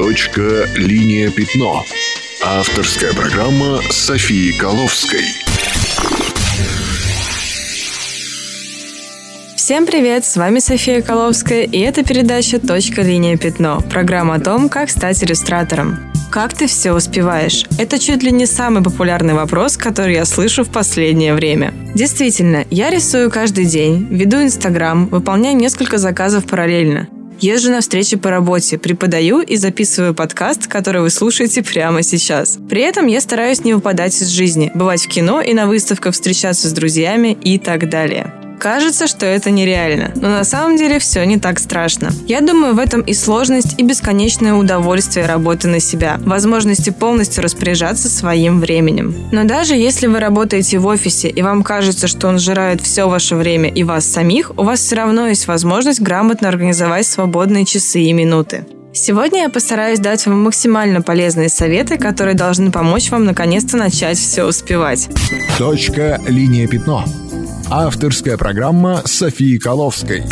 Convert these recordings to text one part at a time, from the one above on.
Точка «Линия пятно». Авторская программа Софии Коловской. Всем привет, с вами София Коловская, и это передача «Точка. Линия. Пятно» – программа о том, как стать иллюстратором. Как ты все успеваешь? Это чуть ли не самый популярный вопрос, который я слышу в последнее время. Действительно, я рисую каждый день, веду Инстаграм, выполняю несколько заказов параллельно. Езжу на встречи по работе, преподаю и записываю подкаст, который вы слушаете прямо сейчас. При этом я стараюсь не выпадать из жизни, бывать в кино и на выставках, встречаться с друзьями и так далее. Кажется, что это нереально, но на самом деле все не так страшно. Я думаю, в этом и сложность, и бесконечное удовольствие работы на себя, возможности полностью распоряжаться своим временем. Но даже если вы работаете в офисе и вам кажется, что он сжирает все ваше время и вас самих, у вас все равно есть возможность грамотно организовать свободные часы и минуты. Сегодня я постараюсь дать вам максимально полезные советы, которые должны помочь вам наконец-то начать все успевать. Точка «Линия пятно». Авторская программа Софии Коловской.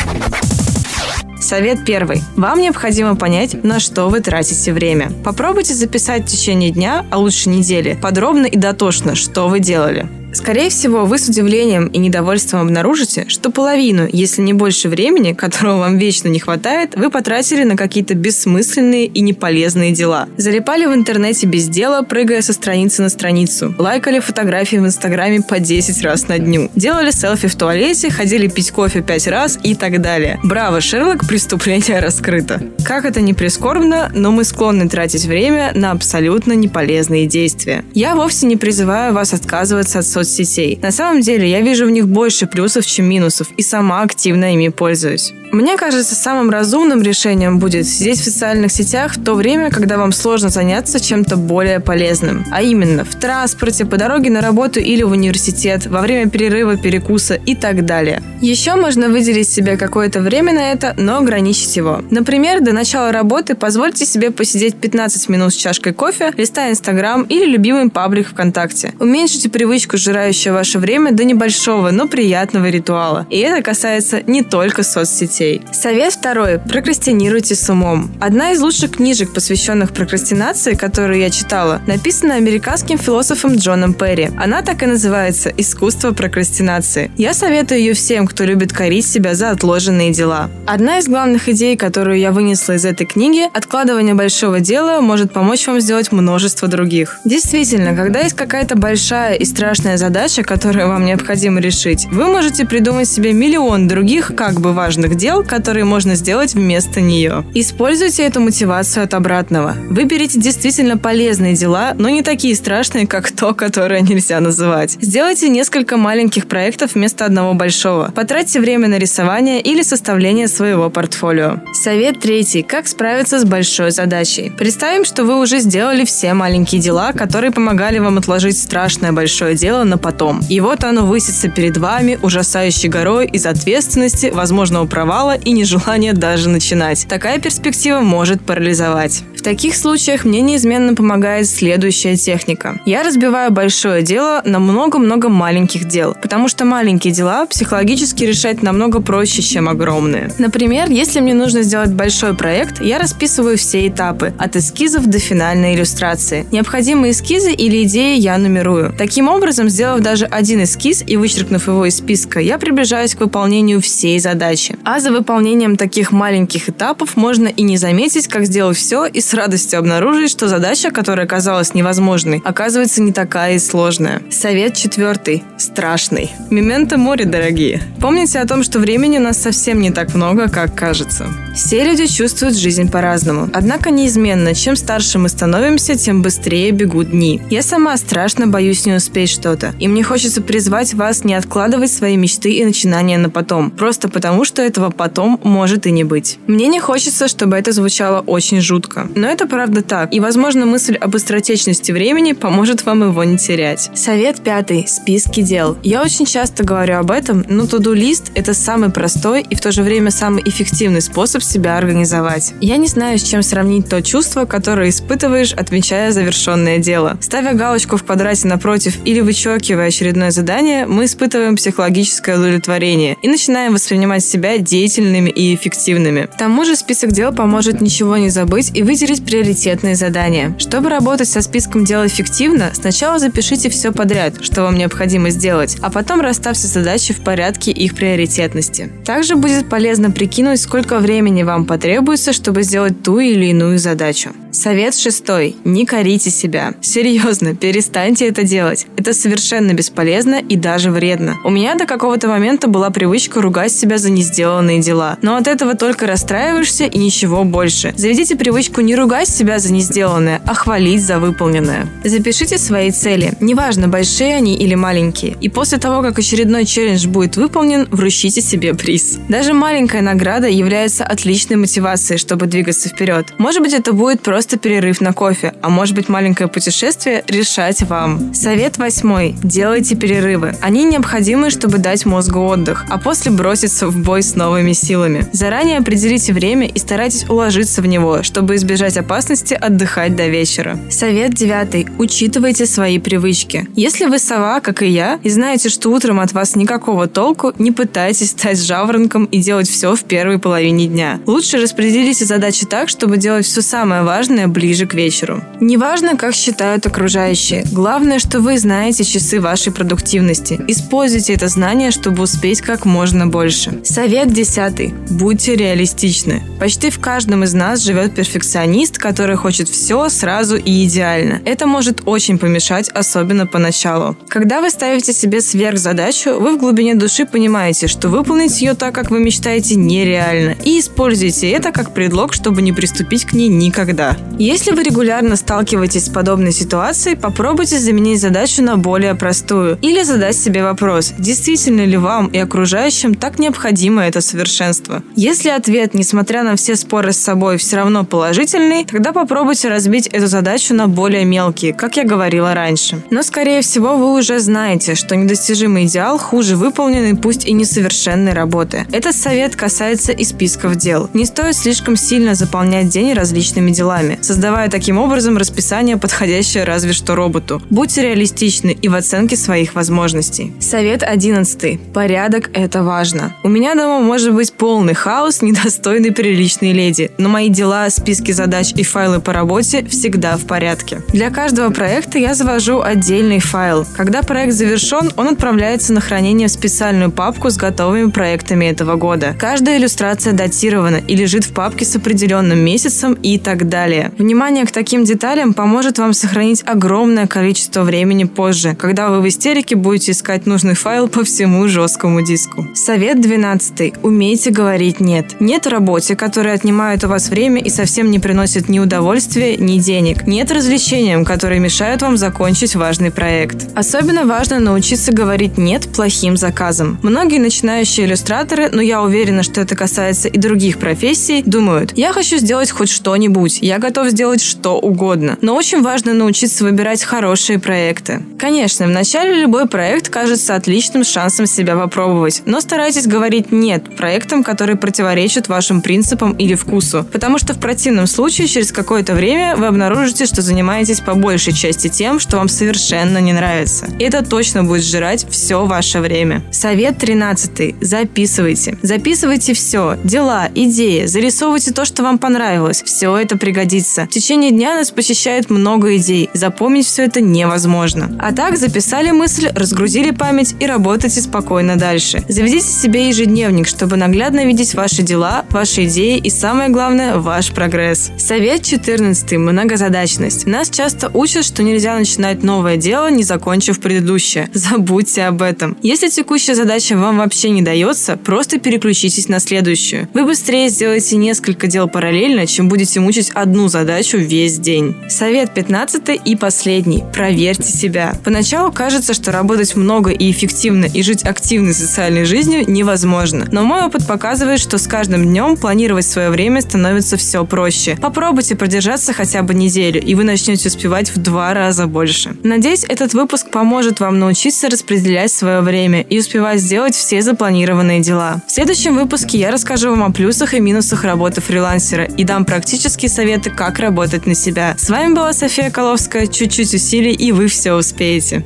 Совет первый. Вам необходимо понять, на что вы тратите время. Попробуйте записать в течение дня, а лучше недели, подробно и дотошно, что вы делали. Скорее всего, вы с удивлением и недовольством обнаружите, что половину, если не больше времени, которого вам вечно не хватает, вы потратили на какие-то бессмысленные и неполезные дела. Залипали в интернете без дела, прыгая со страницы на страницу. Лайкали фотографии в Инстаграме по 10 раз на дню. Делали селфи в туалете, ходили пить кофе 5 раз и так далее. Браво, Шерлок, преступление раскрыто. Как это не прискорбно, но мы склонны тратить время на абсолютно неполезные действия. Я вовсе не призываю вас отказываться от соцсетей соцсетей. На самом деле, я вижу в них больше плюсов, чем минусов, и сама активно ими пользуюсь. Мне кажется, самым разумным решением будет сидеть в социальных сетях в то время, когда вам сложно заняться чем-то более полезным. А именно, в транспорте, по дороге на работу или в университет, во время перерыва, перекуса и так далее. Еще можно выделить себе какое-то время на это, но ограничить его. Например, до начала работы позвольте себе посидеть 15 минут с чашкой кофе, листая Инстаграм или любимый паблик ВКонтакте. Уменьшите привычку, жирающую ваше время, до небольшого, но приятного ритуала. И это касается не только соцсетей детей. Совет второй. Прокрастинируйте с умом. Одна из лучших книжек, посвященных прокрастинации, которую я читала, написана американским философом Джоном Перри. Она так и называется «Искусство прокрастинации». Я советую ее всем, кто любит корить себя за отложенные дела. Одна из главных идей, которую я вынесла из этой книги – откладывание большого дела может помочь вам сделать множество других. Действительно, когда есть какая-то большая и страшная задача, которую вам необходимо решить, вы можете придумать себе миллион других как бы важных дел, дел, которые можно сделать вместо нее. Используйте эту мотивацию от обратного. Выберите действительно полезные дела, но не такие страшные, как то, которое нельзя называть. Сделайте несколько маленьких проектов вместо одного большого. Потратьте время на рисование или составление своего портфолио. Совет третий. Как справиться с большой задачей? Представим, что вы уже сделали все маленькие дела, которые помогали вам отложить страшное большое дело на потом. И вот оно высится перед вами ужасающей горой из ответственности, возможного права провала и нежелание даже начинать. Такая перспектива может парализовать. В таких случаях мне неизменно помогает следующая техника. Я разбиваю большое дело на много-много маленьких дел, потому что маленькие дела психологически решать намного проще, чем огромные. Например, если мне нужно сделать большой проект, я расписываю все этапы, от эскизов до финальной иллюстрации. Необходимые эскизы или идеи я нумерую. Таким образом, сделав даже один эскиз и вычеркнув его из списка, я приближаюсь к выполнению всей задачи. А за выполнением таких маленьких этапов можно и не заметить, как сделать все, и с радостью обнаружить, что задача, которая казалась невозможной, оказывается не такая и сложная. Совет четвертый. Страшный. Мементо море, дорогие. Помните о том, что времени у нас совсем не так много, как кажется. Все люди чувствуют жизнь по-разному. Однако неизменно, чем старше мы становимся, тем быстрее бегут дни. Я сама страшно боюсь не успеть что-то. И мне хочется призвать вас не откладывать свои мечты и начинания на потом. Просто потому, что этого потом может и не быть. Мне не хочется, чтобы это звучало очень жутко. Но это правда так. И, возможно, мысль об быстротечности времени поможет вам его не терять. Совет пятый. Списки дел. Я очень часто говорю об этом, но to-do-лист – это самый простой и в то же время самый эффективный способ себя организовать. Я не знаю, с чем сравнить то чувство, которое испытываешь, отмечая завершенное дело. Ставя галочку в квадрате напротив или вычеркивая очередное задание, мы испытываем психологическое удовлетворение и начинаем воспринимать себя действительно деятельными и эффективными. К тому же список дел поможет ничего не забыть и выделить приоритетные задания. Чтобы работать со списком дел эффективно, сначала запишите все подряд, что вам необходимо сделать, а потом расставьте задачи в порядке их приоритетности. Также будет полезно прикинуть, сколько времени вам потребуется, чтобы сделать ту или иную задачу. Совет шестой. Не корите себя. Серьезно, перестаньте это делать. Это совершенно бесполезно и даже вредно. У меня до какого-то момента была привычка ругать себя за несделанные дела. Но от этого только расстраиваешься и ничего больше. Заведите привычку не ругать себя за несделанное, а хвалить за выполненное. Запишите свои цели. Неважно, большие они или маленькие. И после того, как очередной челлендж будет выполнен, вручите себе приз. Даже маленькая награда является отличной мотивацией, чтобы двигаться вперед. Может быть, это будет просто просто перерыв на кофе, а может быть маленькое путешествие, решать вам. Совет восьмой. Делайте перерывы. Они необходимы, чтобы дать мозгу отдых, а после броситься в бой с новыми силами. Заранее определите время и старайтесь уложиться в него, чтобы избежать опасности отдыхать до вечера. Совет девятый. Учитывайте свои привычки. Если вы сова, как и я, и знаете, что утром от вас никакого толку, не пытайтесь стать жаворонком и делать все в первой половине дня. Лучше распределите задачи так, чтобы делать все самое важное важное ближе к вечеру. Неважно, как считают окружающие. Главное, что вы знаете часы вашей продуктивности. Используйте это знание, чтобы успеть как можно больше. Совет десятый. Будьте реалистичны. Почти в каждом из нас живет перфекционист, который хочет все сразу и идеально. Это может очень помешать, особенно поначалу. Когда вы ставите себе сверхзадачу, вы в глубине души понимаете, что выполнить ее так, как вы мечтаете, нереально. И используйте это как предлог, чтобы не приступить к ней никогда. Если вы регулярно сталкиваетесь с подобной ситуацией, попробуйте заменить задачу на более простую или задать себе вопрос, действительно ли вам и окружающим так необходимо это совершенство. Если ответ, несмотря на все споры с собой, все равно положительный, тогда попробуйте разбить эту задачу на более мелкие, как я говорила раньше. Но, скорее всего, вы уже знаете, что недостижимый идеал хуже выполненной, пусть и несовершенной работы. Этот совет касается и списков дел. Не стоит слишком сильно заполнять день различными делами создавая таким образом расписание, подходящее разве что роботу. Будьте реалистичны и в оценке своих возможностей. Совет 11. Порядок – это важно. У меня дома может быть полный хаос, недостойный приличной леди, но мои дела, списки задач и файлы по работе всегда в порядке. Для каждого проекта я завожу отдельный файл. Когда проект завершен, он отправляется на хранение в специальную папку с готовыми проектами этого года. Каждая иллюстрация датирована и лежит в папке с определенным месяцем и так далее. Внимание к таким деталям поможет вам сохранить огромное количество времени позже, когда вы в истерике будете искать нужный файл по всему жесткому диску. Совет 12. Умейте говорить «нет». Нет работе, которая отнимает у вас время и совсем не приносит ни удовольствия, ни денег. Нет развлечениям, которые мешают вам закончить важный проект. Особенно важно научиться говорить «нет» плохим заказам. Многие начинающие иллюстраторы, но я уверена, что это касается и других профессий, думают «я хочу сделать хоть что-нибудь, я готов сделать что угодно. Но очень важно научиться выбирать хорошие проекты. Конечно, вначале любой проект кажется отличным шансом себя попробовать, но старайтесь говорить «нет» проектам, которые противоречат вашим принципам или вкусу, потому что в противном случае через какое-то время вы обнаружите, что занимаетесь по большей части тем, что вам совершенно не нравится. И это точно будет сжирать все ваше время. Совет 13. Записывайте. Записывайте все. Дела, идеи. Зарисовывайте то, что вам понравилось. Все это пригодится пригодится. В течение дня нас посещает много идей. Запомнить все это невозможно. А так записали мысль, разгрузили память и работайте спокойно дальше. Заведите себе ежедневник, чтобы наглядно видеть ваши дела, ваши идеи и самое главное, ваш прогресс. Совет 14. Многозадачность. Нас часто учат, что нельзя начинать новое дело, не закончив предыдущее. Забудьте об этом. Если текущая задача вам вообще не дается, просто переключитесь на следующую. Вы быстрее сделаете несколько дел параллельно, чем будете мучить одну задачу весь день. Совет 15 и последний. Проверьте себя. Поначалу кажется, что работать много и эффективно и жить активной социальной жизнью невозможно. Но мой опыт показывает, что с каждым днем планировать свое время становится все проще. Попробуйте продержаться хотя бы неделю, и вы начнете успевать в два раза больше. Надеюсь, этот выпуск поможет вам научиться распределять свое время и успевать сделать все запланированные дела. В следующем выпуске я расскажу вам о плюсах и минусах работы фрилансера и дам практические советы, как работать на себя. С вами была София Коловская. Чуть-чуть усилий, и вы все успеете.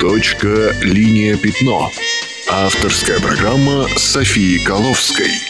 Точка, линия, пятно. Авторская программа Софии Коловской.